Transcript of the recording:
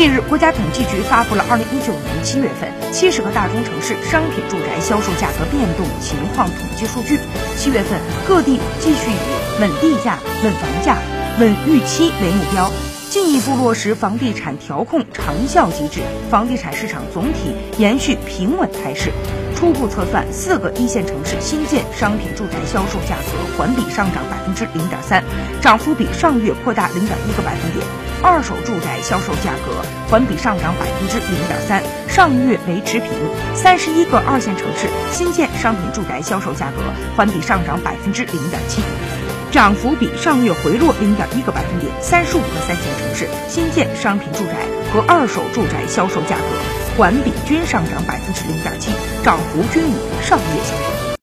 近日，国家统计局发布了二零一九年七月份七十个大中城市商品住宅销售价格变动情况统计数据。七月份，各地继续以稳地价、稳房价、稳预期为目标，进一步落实房地产调控长效机制，房地产市场总体延续平稳态势。初步测算，四个一线城市新建商品住宅销售价格环比上涨百分之零点三，涨幅比上月扩大零点一个百分点；二手住宅销售价格环比上涨百分之零点三，上月为持平。三十一个二线城市新建商品住宅销售价格环比上涨百分之零点七，涨幅比上月回落零点一个百分点。三十五个三线城市新建商品住宅和二手住宅销售价格环比均上涨百分之零点七。涨幅均与上月相同。